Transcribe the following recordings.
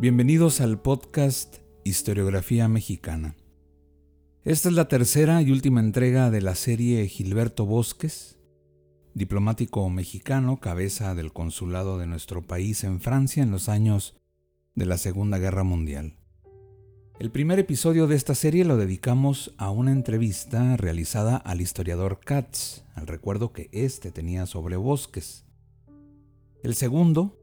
Bienvenidos al podcast Historiografía Mexicana. Esta es la tercera y última entrega de la serie Gilberto Bosques, diplomático mexicano, cabeza del consulado de nuestro país en Francia en los años de la Segunda Guerra Mundial. El primer episodio de esta serie lo dedicamos a una entrevista realizada al historiador Katz, al recuerdo que éste tenía sobre Bosques. El segundo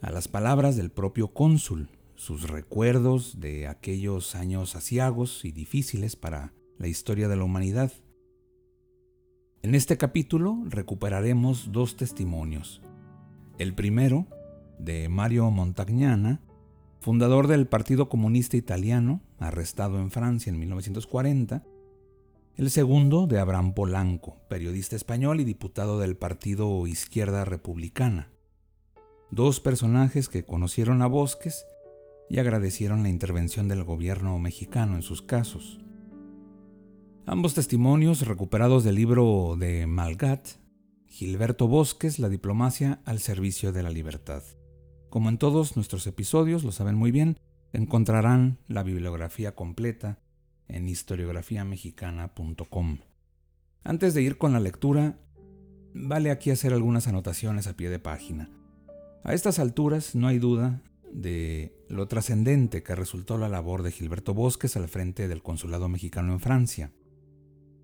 a las palabras del propio cónsul, sus recuerdos de aquellos años asiagos y difíciles para la historia de la humanidad. En este capítulo recuperaremos dos testimonios. El primero, de Mario Montagnana, fundador del Partido Comunista Italiano, arrestado en Francia en 1940. El segundo, de Abraham Polanco, periodista español y diputado del Partido Izquierda Republicana dos personajes que conocieron a Bosques y agradecieron la intervención del gobierno mexicano en sus casos. Ambos testimonios recuperados del libro de Malgat, Gilberto Bosques, La diplomacia al servicio de la libertad. Como en todos nuestros episodios, lo saben muy bien, encontrarán la bibliografía completa en historiografiamexicana.com. Antes de ir con la lectura, vale aquí hacer algunas anotaciones a pie de página. A estas alturas no hay duda de lo trascendente que resultó la labor de Gilberto Bosques al frente del consulado mexicano en Francia.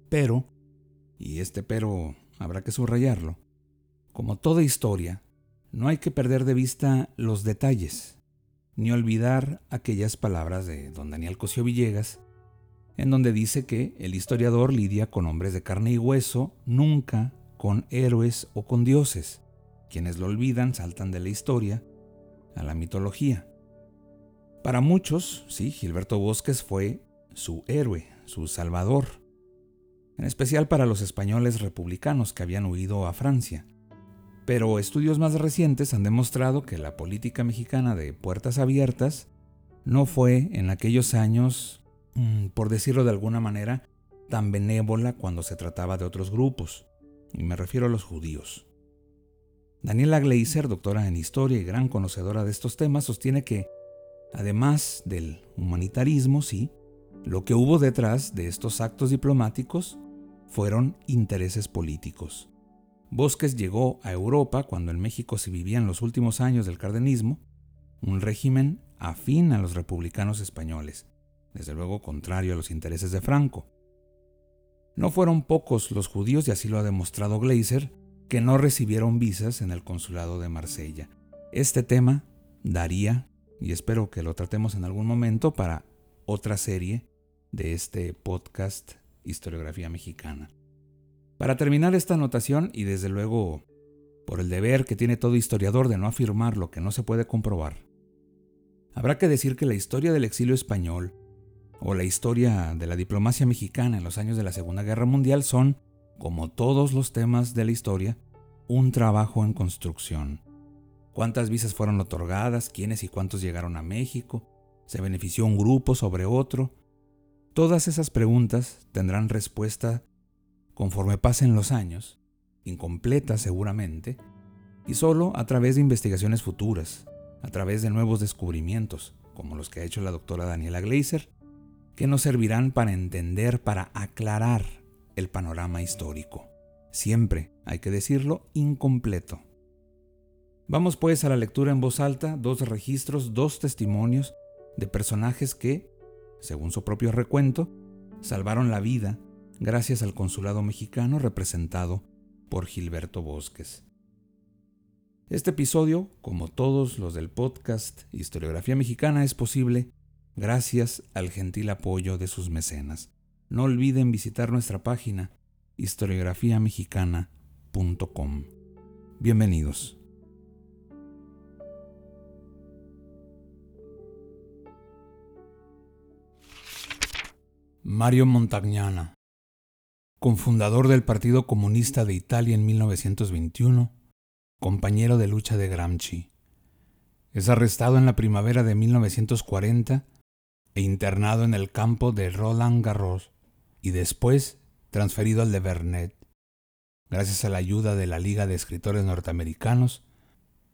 Pero, y este pero habrá que subrayarlo, como toda historia, no hay que perder de vista los detalles, ni olvidar aquellas palabras de don Daniel Cosío Villegas, en donde dice que el historiador lidia con hombres de carne y hueso, nunca con héroes o con dioses. Quienes lo olvidan saltan de la historia a la mitología. Para muchos, sí, Gilberto Bosques fue su héroe, su salvador, en especial para los españoles republicanos que habían huido a Francia. Pero estudios más recientes han demostrado que la política mexicana de puertas abiertas no fue en aquellos años, mm, por decirlo de alguna manera, tan benévola cuando se trataba de otros grupos, y me refiero a los judíos. Daniela Gleiser, doctora en historia y gran conocedora de estos temas, sostiene que, además del humanitarismo, sí, lo que hubo detrás de estos actos diplomáticos fueron intereses políticos. Bosques llegó a Europa cuando en México se vivían los últimos años del cardenismo, un régimen afín a los republicanos españoles, desde luego contrario a los intereses de Franco. No fueron pocos los judíos, y así lo ha demostrado Gleiser, que no recibieron visas en el consulado de Marsella. Este tema daría, y espero que lo tratemos en algún momento, para otra serie de este podcast Historiografía Mexicana. Para terminar esta anotación, y desde luego por el deber que tiene todo historiador de no afirmar lo que no se puede comprobar, habrá que decir que la historia del exilio español o la historia de la diplomacia mexicana en los años de la Segunda Guerra Mundial son como todos los temas de la historia, un trabajo en construcción. ¿Cuántas visas fueron otorgadas? ¿Quiénes y cuántos llegaron a México? ¿Se benefició un grupo sobre otro? Todas esas preguntas tendrán respuesta conforme pasen los años, incompletas seguramente, y solo a través de investigaciones futuras, a través de nuevos descubrimientos, como los que ha hecho la doctora Daniela Gleiser, que nos servirán para entender, para aclarar el panorama histórico. Siempre, hay que decirlo, incompleto. Vamos pues a la lectura en voz alta, dos registros, dos testimonios de personajes que, según su propio recuento, salvaron la vida gracias al consulado mexicano representado por Gilberto Bosques. Este episodio, como todos los del podcast Historiografía Mexicana, es posible gracias al gentil apoyo de sus mecenas. No olviden visitar nuestra página historiografiamexicana.com. Bienvenidos. Mario Montagnana, cofundador del Partido Comunista de Italia en 1921, compañero de lucha de Gramsci. Es arrestado en la primavera de 1940 e internado en el campo de Roland Garros y después transferido al de Vernet. Gracias a la ayuda de la Liga de Escritores Norteamericanos,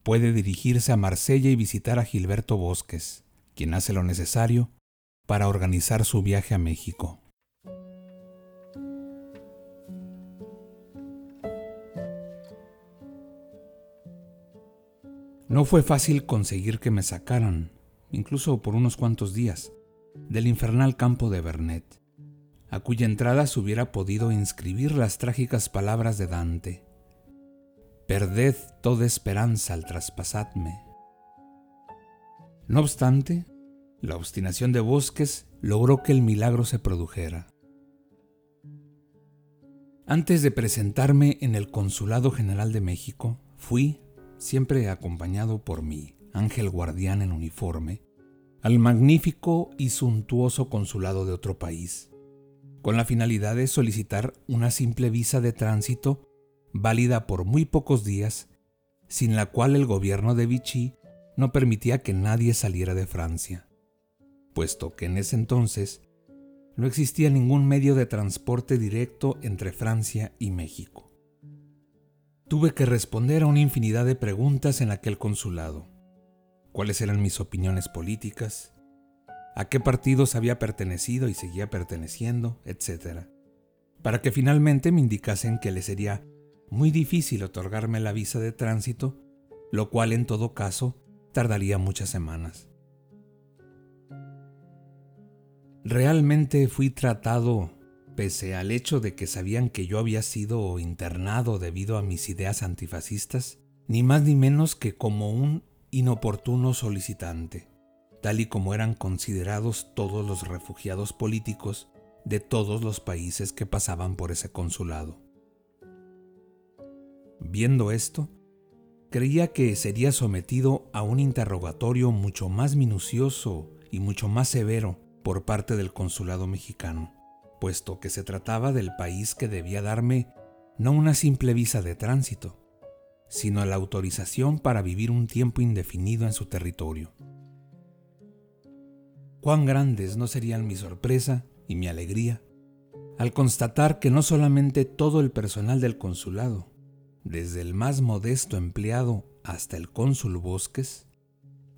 puede dirigirse a Marsella y visitar a Gilberto Bosques, quien hace lo necesario para organizar su viaje a México. No fue fácil conseguir que me sacaran, incluso por unos cuantos días, del infernal campo de Bernet, a cuya entrada se hubiera podido inscribir las trágicas palabras de Dante. Perded toda esperanza al traspasadme. No obstante, la obstinación de Bosques logró que el milagro se produjera. Antes de presentarme en el Consulado General de México, fui, siempre acompañado por mi ángel guardián en uniforme, al magnífico y suntuoso consulado de otro país, con la finalidad de solicitar una simple visa de tránsito válida por muy pocos días, sin la cual el gobierno de Vichy no permitía que nadie saliera de Francia puesto que en ese entonces no existía ningún medio de transporte directo entre Francia y México. Tuve que responder a una infinidad de preguntas en aquel consulado. ¿Cuáles eran mis opiniones políticas? ¿A qué partidos había pertenecido y seguía perteneciendo? etcétera, para que finalmente me indicasen que le sería muy difícil otorgarme la visa de tránsito, lo cual en todo caso tardaría muchas semanas. Realmente fui tratado, pese al hecho de que sabían que yo había sido internado debido a mis ideas antifascistas, ni más ni menos que como un inoportuno solicitante, tal y como eran considerados todos los refugiados políticos de todos los países que pasaban por ese consulado. Viendo esto, creía que sería sometido a un interrogatorio mucho más minucioso y mucho más severo por parte del consulado mexicano, puesto que se trataba del país que debía darme no una simple visa de tránsito, sino la autorización para vivir un tiempo indefinido en su territorio. Cuán grandes no serían mi sorpresa y mi alegría al constatar que no solamente todo el personal del consulado, desde el más modesto empleado hasta el cónsul Bosques,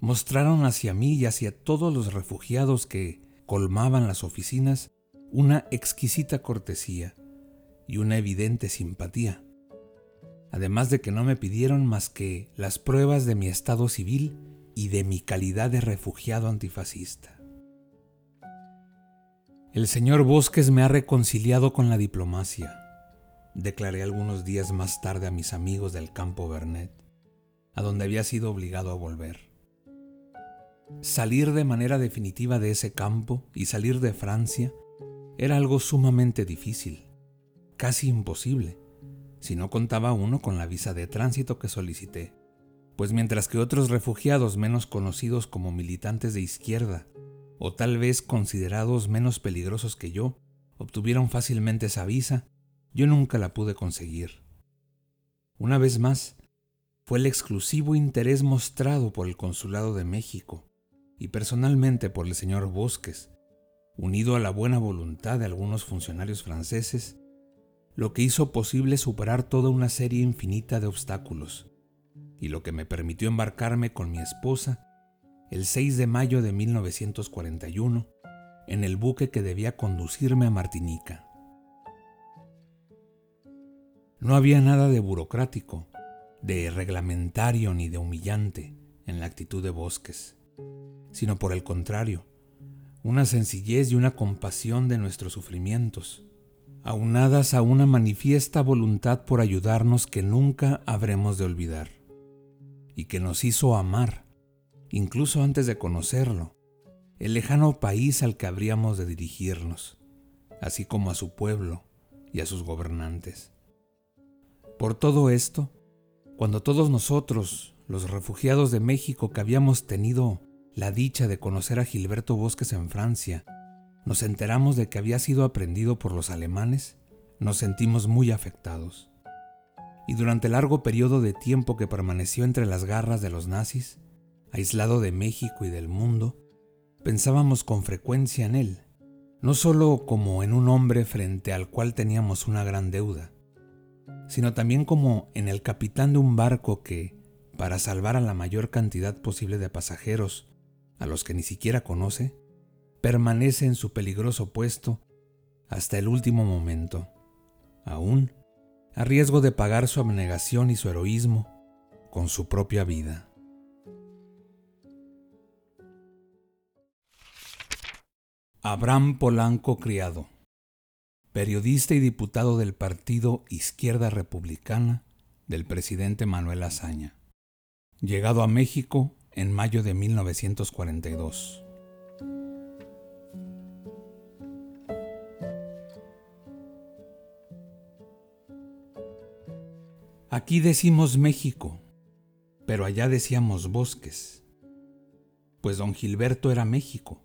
mostraron hacia mí y hacia todos los refugiados que, colmaban las oficinas una exquisita cortesía y una evidente simpatía, además de que no me pidieron más que las pruebas de mi estado civil y de mi calidad de refugiado antifascista. El señor Bosques me ha reconciliado con la diplomacia, declaré algunos días más tarde a mis amigos del campo Bernet, a donde había sido obligado a volver. Salir de manera definitiva de ese campo y salir de Francia era algo sumamente difícil, casi imposible, si no contaba uno con la visa de tránsito que solicité, pues mientras que otros refugiados menos conocidos como militantes de izquierda, o tal vez considerados menos peligrosos que yo, obtuvieron fácilmente esa visa, yo nunca la pude conseguir. Una vez más, fue el exclusivo interés mostrado por el Consulado de México y personalmente por el señor Bosques, unido a la buena voluntad de algunos funcionarios franceses, lo que hizo posible superar toda una serie infinita de obstáculos, y lo que me permitió embarcarme con mi esposa el 6 de mayo de 1941 en el buque que debía conducirme a Martinica. No había nada de burocrático, de reglamentario ni de humillante en la actitud de Bosques sino por el contrario, una sencillez y una compasión de nuestros sufrimientos, aunadas a una manifiesta voluntad por ayudarnos que nunca habremos de olvidar, y que nos hizo amar, incluso antes de conocerlo, el lejano país al que habríamos de dirigirnos, así como a su pueblo y a sus gobernantes. Por todo esto, cuando todos nosotros, los refugiados de México que habíamos tenido la dicha de conocer a Gilberto Bosques en Francia, nos enteramos de que había sido aprendido por los alemanes, nos sentimos muy afectados. Y durante el largo periodo de tiempo que permaneció entre las garras de los nazis, aislado de México y del mundo, pensábamos con frecuencia en él, no solo como en un hombre frente al cual teníamos una gran deuda, sino también como en el capitán de un barco que, para salvar a la mayor cantidad posible de pasajeros, a los que ni siquiera conoce, permanece en su peligroso puesto hasta el último momento, aún a riesgo de pagar su abnegación y su heroísmo con su propia vida. Abraham Polanco Criado, periodista y diputado del partido Izquierda Republicana del presidente Manuel Azaña, llegado a México en mayo de 1942. Aquí decimos México, pero allá decíamos bosques, pues don Gilberto era México,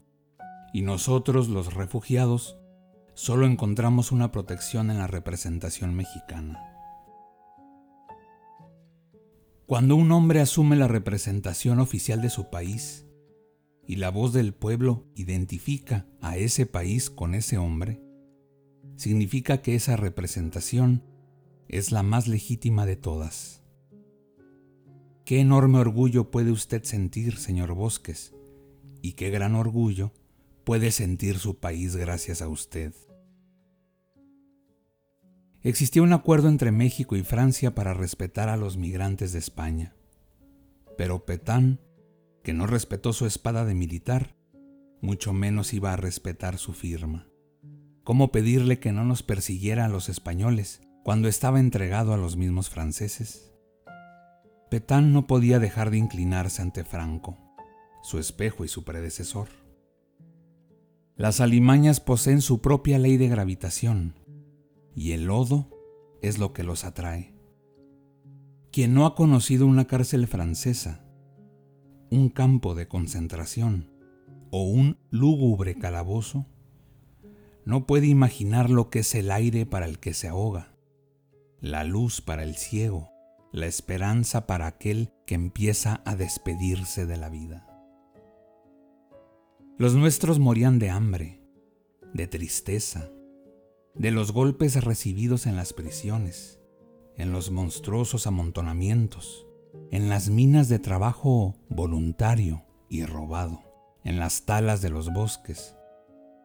y nosotros los refugiados solo encontramos una protección en la representación mexicana. Cuando un hombre asume la representación oficial de su país y la voz del pueblo identifica a ese país con ese hombre, significa que esa representación es la más legítima de todas. Qué enorme orgullo puede usted sentir, señor Bosques, y qué gran orgullo puede sentir su país gracias a usted. Existía un acuerdo entre México y Francia para respetar a los migrantes de España, pero Petán, que no respetó su espada de militar, mucho menos iba a respetar su firma. ¿Cómo pedirle que no nos persiguiera a los españoles cuando estaba entregado a los mismos franceses. Petán no podía dejar de inclinarse ante Franco, su espejo y su predecesor. Las alimañas poseen su propia ley de gravitación, y el lodo es lo que los atrae. Quien no ha conocido una cárcel francesa, un campo de concentración o un lúgubre calabozo, no puede imaginar lo que es el aire para el que se ahoga, la luz para el ciego, la esperanza para aquel que empieza a despedirse de la vida. Los nuestros morían de hambre, de tristeza, de los golpes recibidos en las prisiones, en los monstruosos amontonamientos, en las minas de trabajo voluntario y robado, en las talas de los bosques,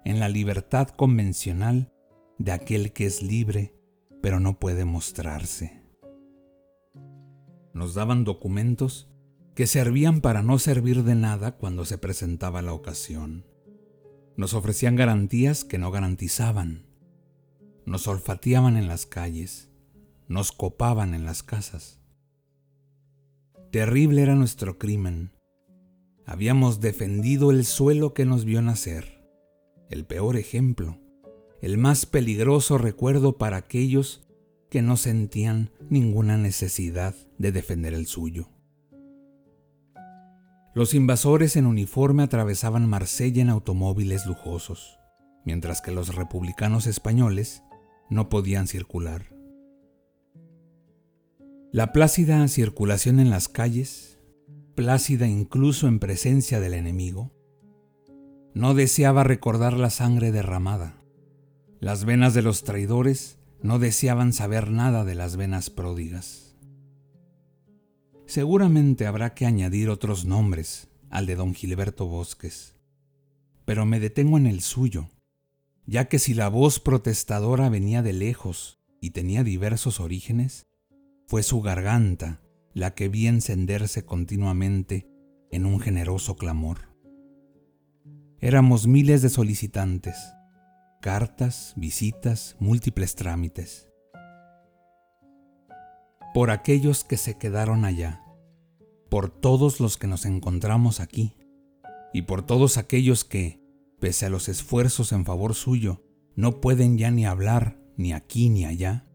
en la libertad convencional de aquel que es libre pero no puede mostrarse. Nos daban documentos que servían para no servir de nada cuando se presentaba la ocasión. Nos ofrecían garantías que no garantizaban. Nos olfateaban en las calles. Nos copaban en las casas. Terrible era nuestro crimen. Habíamos defendido el suelo que nos vio nacer. El peor ejemplo el más peligroso recuerdo para aquellos que no sentían ninguna necesidad de defender el suyo. Los invasores en uniforme atravesaban Marsella en automóviles lujosos, mientras que los republicanos españoles no podían circular. La plácida circulación en las calles, plácida incluso en presencia del enemigo, no deseaba recordar la sangre derramada, las venas de los traidores no deseaban saber nada de las venas pródigas. Seguramente habrá que añadir otros nombres al de don Gilberto Bosques, pero me detengo en el suyo, ya que si la voz protestadora venía de lejos y tenía diversos orígenes, fue su garganta la que vi encenderse continuamente en un generoso clamor. Éramos miles de solicitantes, cartas, visitas, múltiples trámites. Por aquellos que se quedaron allá, por todos los que nos encontramos aquí, y por todos aquellos que, pese a los esfuerzos en favor suyo, no pueden ya ni hablar ni aquí ni allá.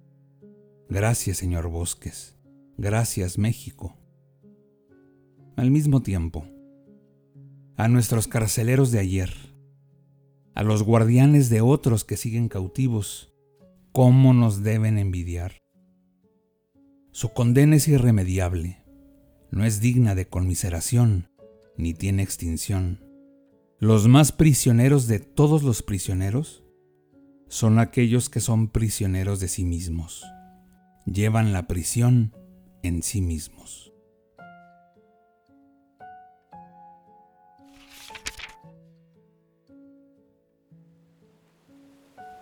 Gracias, señor Bosques. Gracias, México. Al mismo tiempo, a nuestros carceleros de ayer, a los guardianes de otros que siguen cautivos, ¿cómo nos deben envidiar? Su condena es irremediable, no es digna de conmiseración, ni tiene extinción. Los más prisioneros de todos los prisioneros son aquellos que son prisioneros de sí mismos. Llevan la prisión en sí mismos.